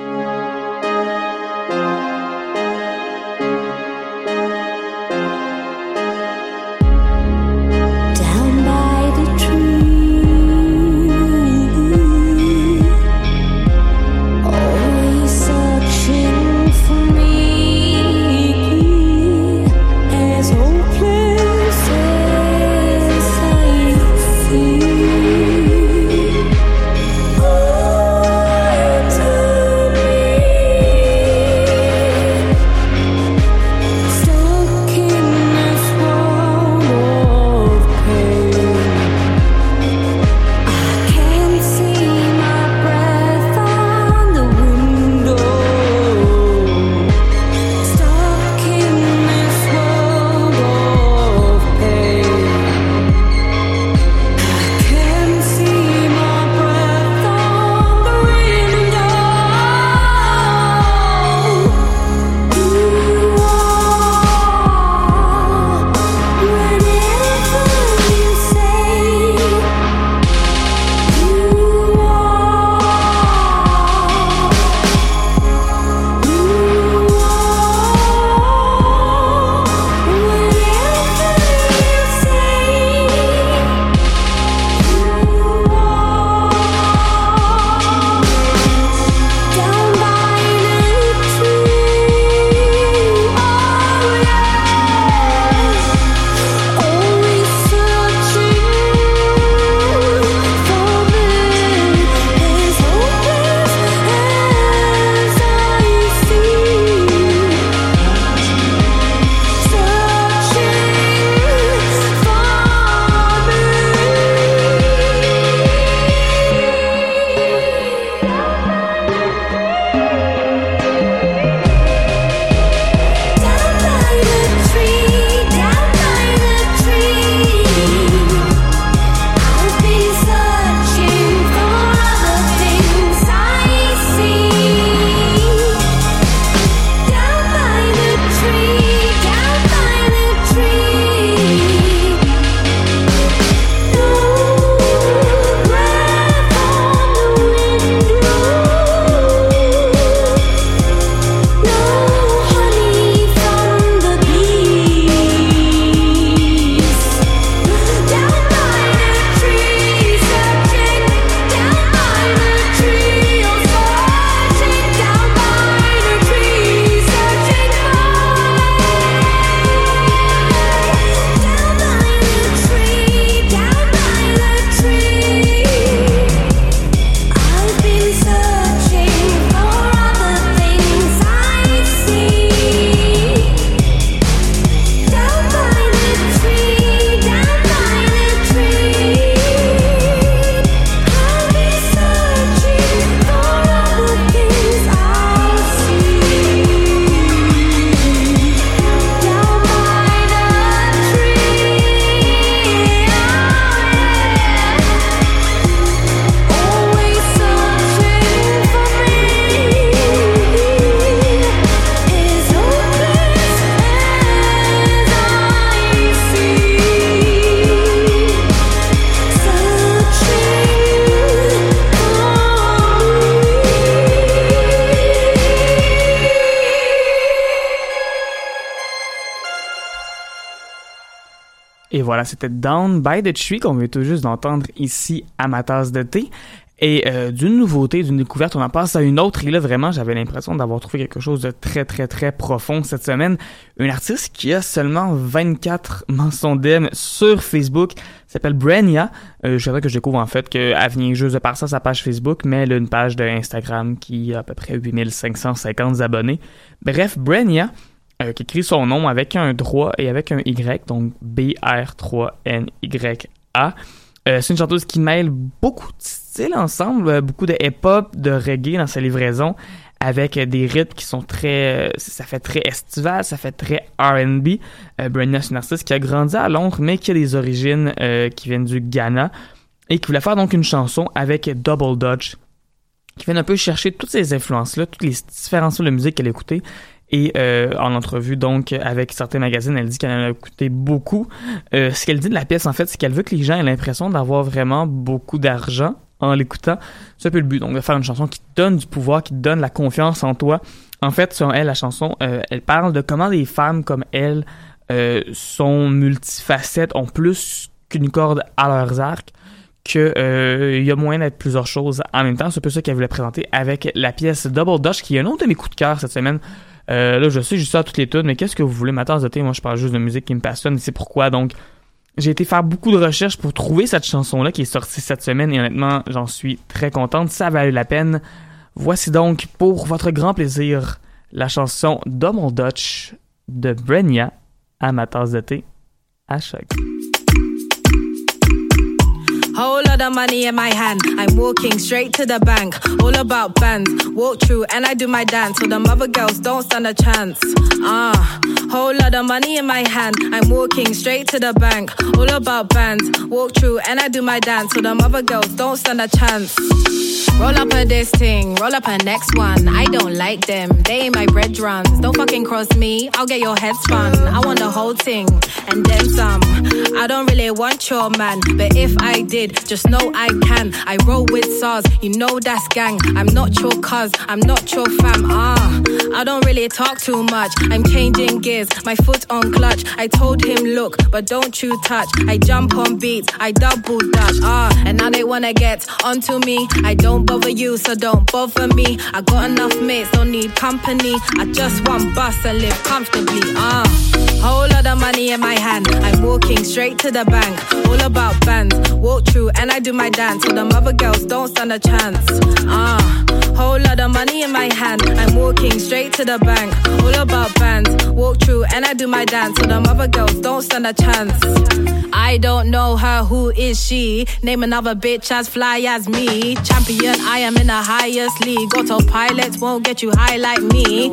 Voilà, c'était Down by the Tree qu'on vient tout juste d'entendre ici à ma tasse de thé. Et euh, d'une nouveauté, d'une découverte, on en passe à une autre. Et là, vraiment, j'avais l'impression d'avoir trouvé quelque chose de très, très, très profond cette semaine. Une artiste qui a seulement 24 mentions d'aime sur Facebook, s'appelle Brenia. Euh, je dirais que je découvre en fait qu'elle vient juste de par ça sa page Facebook, mais elle a une page de Instagram qui a à peu près 8550 abonnés. Bref, Brenia, euh, qui écrit son nom avec un droit et avec un Y, donc B-R-3-N-Y-A. Euh, c'est une chanteuse qui mêle beaucoup de styles ensemble, euh, beaucoup de hip-hop, de reggae dans sa livraison, avec des rythmes qui sont très... ça fait très estival, ça fait très R&B. Euh, Brenda, qui a grandi à Londres, mais qui a des origines qui viennent du Ghana, et qui voulait faire donc une chanson avec Double Dutch, qui vient un peu chercher toutes ces influences-là, toutes les différents styles de musique qu'elle écoutait, et euh, en entrevue donc avec certains magazines, elle dit qu'elle en a écouté beaucoup. Euh, ce qu'elle dit de la pièce en fait, c'est qu'elle veut que les gens aient l'impression d'avoir vraiment beaucoup d'argent en l'écoutant. C'est un peu le but, donc de faire une chanson qui te donne du pouvoir, qui te donne la confiance en toi. En fait, selon elle, la chanson, euh, elle parle de comment des femmes comme elle sont multifacettes, ont plus qu'une corde à leurs arcs que euh, il y a moyen d'être plusieurs choses en même temps. C'est un peu ça qu'elle voulait présenter avec la pièce Double Dutch, qui est un autre de mes coups de cœur cette semaine. Euh, là, je sais, je à toutes les tunes, mais qu'est-ce que vous voulez ma tasse de thé? Moi, je parle juste de musique qui me passionne et c'est pourquoi. Donc, j'ai été faire beaucoup de recherches pour trouver cette chanson-là qui est sortie cette semaine et honnêtement, j'en suis très contente. Ça valait la peine. Voici donc, pour votre grand plaisir, la chanson Double Dutch de Brenya à ma tasse de thé à choc. Whole lot of money in my hand. I'm walking straight to the bank. All about bands. Walk through and I do my dance. So the mother girls don't stand a chance. Ah, whole lot of money in my hand. I'm walking straight to the bank. All about bands. Walk through and I do my dance. So the mother girls don't stand a chance. Roll up a this thing, roll up a next one. I don't like them, they ain't my bread runs. Don't fucking cross me, I'll get your head spun. I want the whole thing and then some. I don't really want your man, but if I did, just know I can. I roll with SARS, you know that's gang. I'm not your cuz, I'm not your fam. Ah, I don't really talk too much. I'm changing gears, my foot on clutch. I told him, look, but don't you touch. I jump on beats, I double dutch. Ah, and now they wanna get onto me. I don't bother you, so don't bother me. I got enough mates, don't need company. I just want bus and live comfortably. Ah, whole lot of money in my hand. I'm walking straight to the bank. All about bands. Walk through and I do my dance. So the mother girls don't stand a chance. Ah, whole lot of money in my hand. I'm walking straight to the bank. All about bands. Walk through and I do my dance. So the mother girls don't stand a chance. I don't know her, who is she? Name another bitch as fly as me. Champion, I am in the highest league. Autopilot won't get you high like me.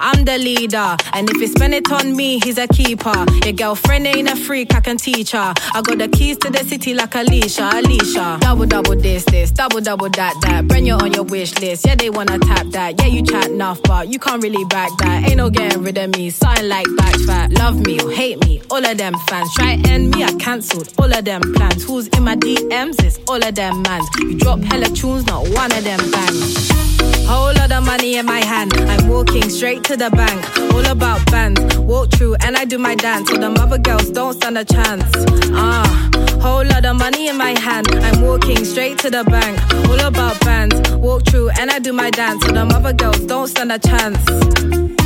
I'm the leader, and if you spend it on me, he's a keeper. Your girlfriend ain't a freak, I can teach her. I got the keys to the city like Alicia, Alicia. Double, double this, this, double, double that, that. Bring you on your wish list, yeah, they wanna tap that. Yeah, you chat enough, but you can't really back that. Ain't no getting rid of me, something like back fat. Love me or hate me, all of them fans. Try end me, I cancelled all of them plans. Who's in my DMs? It's all of them mans. You drop hella tunes, not one of them bangs. Whole lot of money in my hand. I'm walking straight to the bank. All about bands. Walk through and I do my dance. So the mother girls don't stand a chance. Ah, whole lot of money in my hand. I'm walking straight to the bank. All about bands. Walk through and I do my dance. So the mother girls don't stand a chance.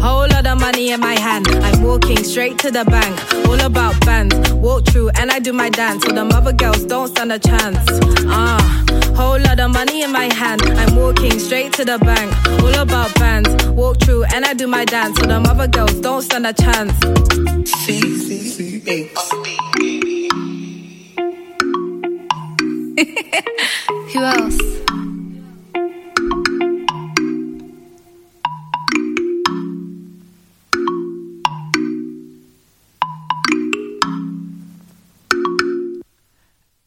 Whole lot of money in my hand. I'm walking straight to the bank. All about bands. Walk through and I do my dance. So the mother girls don't stand a chance. Ah, whole lot of money in my hand. I'm walking straight to the bank. All about bands. Walk through and I do my dance. So the mother girls don't stand a chance. Who else?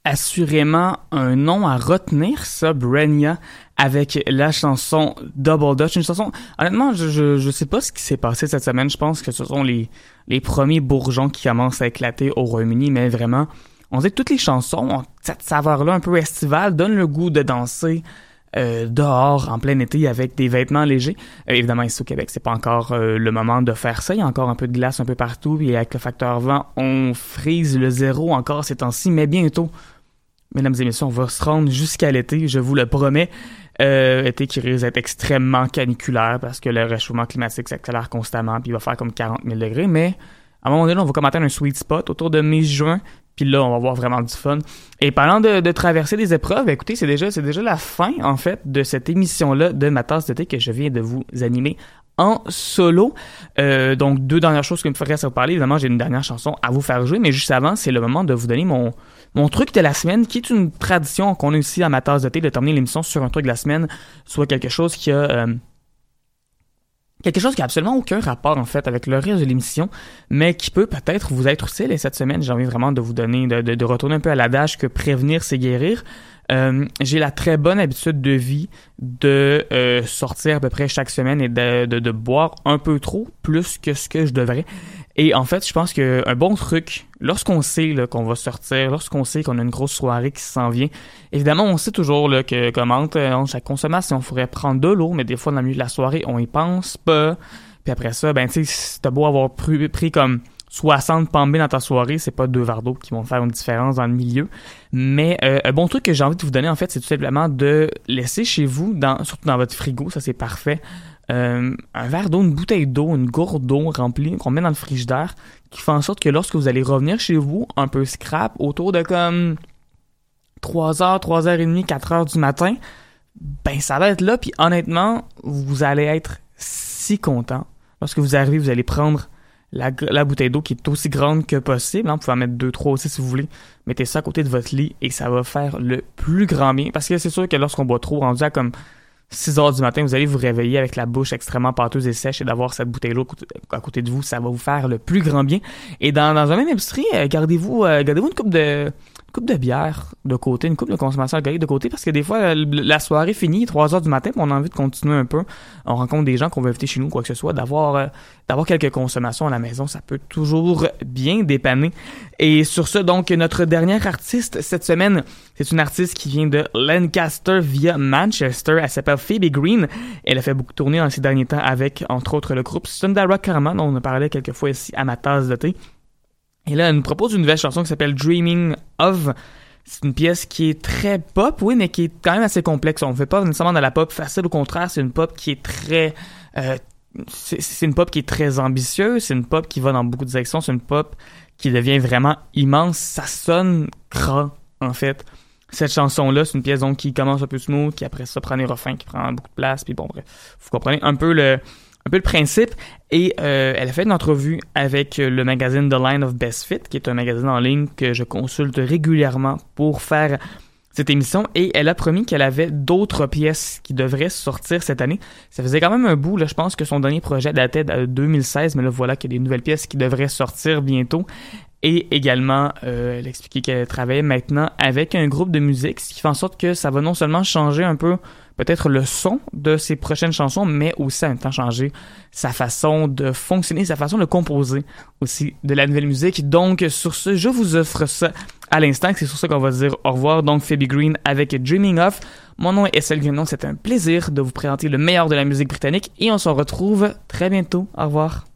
Assurément un nom à retenir, ça, Brenya, avec la chanson Double Dutch. Une chanson, honnêtement, je, je, je sais pas ce qui s'est passé cette semaine. Je pense que ce sont les, les premiers bourgeons qui commencent à éclater au Royaume-Uni, mais vraiment, on dirait que toutes les chansons ont cette saveur-là un peu estivale, donnent le goût de danser. Euh, dehors en plein été avec des vêtements légers. Euh, évidemment, ici au Québec, c'est pas encore euh, le moment de faire ça. Il y a encore un peu de glace un peu partout. Et avec le facteur vent, on frise le zéro encore ces temps-ci. Mais bientôt, mesdames et messieurs, on va se rendre jusqu'à l'été, je vous le promets. Été qui risque d'être extrêmement caniculaire parce que le réchauffement climatique s'accélère constamment puis il va faire comme 40 000 degrés. Mais à un moment donné, on va comme un sweet spot autour de mai-juin. Puis là, on va avoir vraiment du fun. Et parlant de, de traverser des épreuves, écoutez, c'est déjà, c'est déjà la fin, en fait, de cette émission-là de ma tasse d'été que je viens de vous animer en solo. Euh, donc, deux dernières choses que me ferait vous parler. Évidemment, j'ai une dernière chanson à vous faire jouer, mais juste avant, c'est le moment de vous donner mon, mon truc de la semaine, qui est une tradition qu'on a ici à ma tasse de thé, de terminer l'émission sur un truc de la semaine, soit quelque chose qui a... euh, quelque chose qui a absolument aucun rapport en fait avec le reste de l'émission, mais qui peut peut-être vous être utile. Et cette semaine, j'ai envie vraiment de vous donner, de, retourner un peu à l'adage que prévenir, c'est guérir. Euh, j'ai la très bonne habitude de vie de euh, sortir à peu près chaque semaine et de boire un peu trop, plus que ce que je devrais. Et en fait, je pense que un bon truc, lorsqu'on sait qu'on va sortir, lorsqu'on sait qu'on a une grosse soirée qui s'en vient, évidemment, on sait toujours que comment euh, chaque consommation, on pourrait prendre de l'eau, mais des fois, dans le milieu de la soirée, on y pense pas. Puis après ça, ben, tu sais, t'as beau avoir pris, pris comme 60 pambés dans ta soirée, c'est pas deux verres qui vont faire une différence dans le milieu. Mais euh, un bon truc que j'ai envie de vous donner, en fait, c'est tout simplement de laisser chez vous, surtout dans votre frigo, ça c'est parfait, euh, un verre d'eau, une bouteille d'eau, une gourde d'eau remplie qu'on met dans le frigidaire, qui fait en sorte que lorsque vous allez revenir chez vous, un peu scrap, autour de comme 3h, 3h30, 4h du matin, ben ça va être là, puis honnêtement, vous allez être si content. Lorsque vous arrivez, vous allez prendre la, bouteille d'eau qui est aussi grande que possible. Hein, vous pouvez en mettre deux, trois aussi si vous voulez. Mettez ça à côté de votre lit et ça va faire le plus grand bien. Parce que c'est sûr que lorsqu'on boit trop, rendu à comme 6 heures du matin, vous allez vous réveiller avec la bouche extrêmement pâteuse et sèche et d'avoir cette bouteille d'eau à côté de vous, ça va vous faire le plus grand bien. Et dans, dans un même industrie, euh, gardez-vous euh, gardez-vous une coupe de coupe de bière de côté, une coupe de consommation alcoolique de côté, parce que des fois, la soirée finit, 3 heures du matin, on a envie de continuer un peu. On rencontre des gens qu'on veut inviter chez nous, quoi que ce soit, d'avoir euh, d'avoir quelques consommations à la maison, ça peut toujours bien dépanner. Et sur ce, donc, notre dernière artiste cette semaine, c'est une artiste qui vient de Lancaster via Manchester. Elle s'appelle Phoebe Green. Elle a fait beaucoup tourner dans ces derniers temps avec, entre autres, le groupe Sundara Karma, dont on a parlé quelques fois ici à ma tasse de thé. Et là, elle nous propose une nouvelle chanson qui s'appelle Dreaming of. C'est une pièce qui est très pop, oui, mais qui est quand même assez complexe. On ne fait pas nécessairement de la pop facile, au contraire, c'est une pop qui est très... Euh, c'est une pop qui est très ambitieuse, c'est une pop qui va dans beaucoup de directions, c'est une pop qui devient vraiment immense. Ça sonne grand, en fait. Cette chanson-là, c'est une pièce donc qui commence un peu smooth, qui après ça prend les refrains, qui prend beaucoup de place, puis bon, bref, vous comprenez un peu le un peu le principe. Et euh, elle a fait une entrevue avec le magazine The Line of Best Fit, qui est un magazine en ligne que je consulte régulièrement pour faire cette émission. Et elle a promis qu'elle avait d'autres pièces qui devraient sortir cette année. Ça faisait quand même un bout. Là, je pense que son dernier projet datait de 2016, mais là voilà qu'il y a des nouvelles pièces qui devraient sortir bientôt. Et également, euh, elle expliquait qu'elle travaillait maintenant avec un groupe de musique, ce qui fait en sorte que ça va non seulement changer un peu peut-être le son de ses prochaines chansons, mais aussi en même temps changer sa façon de fonctionner, sa façon de composer aussi de la nouvelle musique. Donc sur ce, je vous offre ça à l'instant, c'est sur ça qu'on va dire au revoir. Donc Phoebe Green avec Dreaming Of. Mon nom est Estelle Grignon, c'est un plaisir de vous présenter le meilleur de la musique britannique et on se retrouve très bientôt. Au revoir.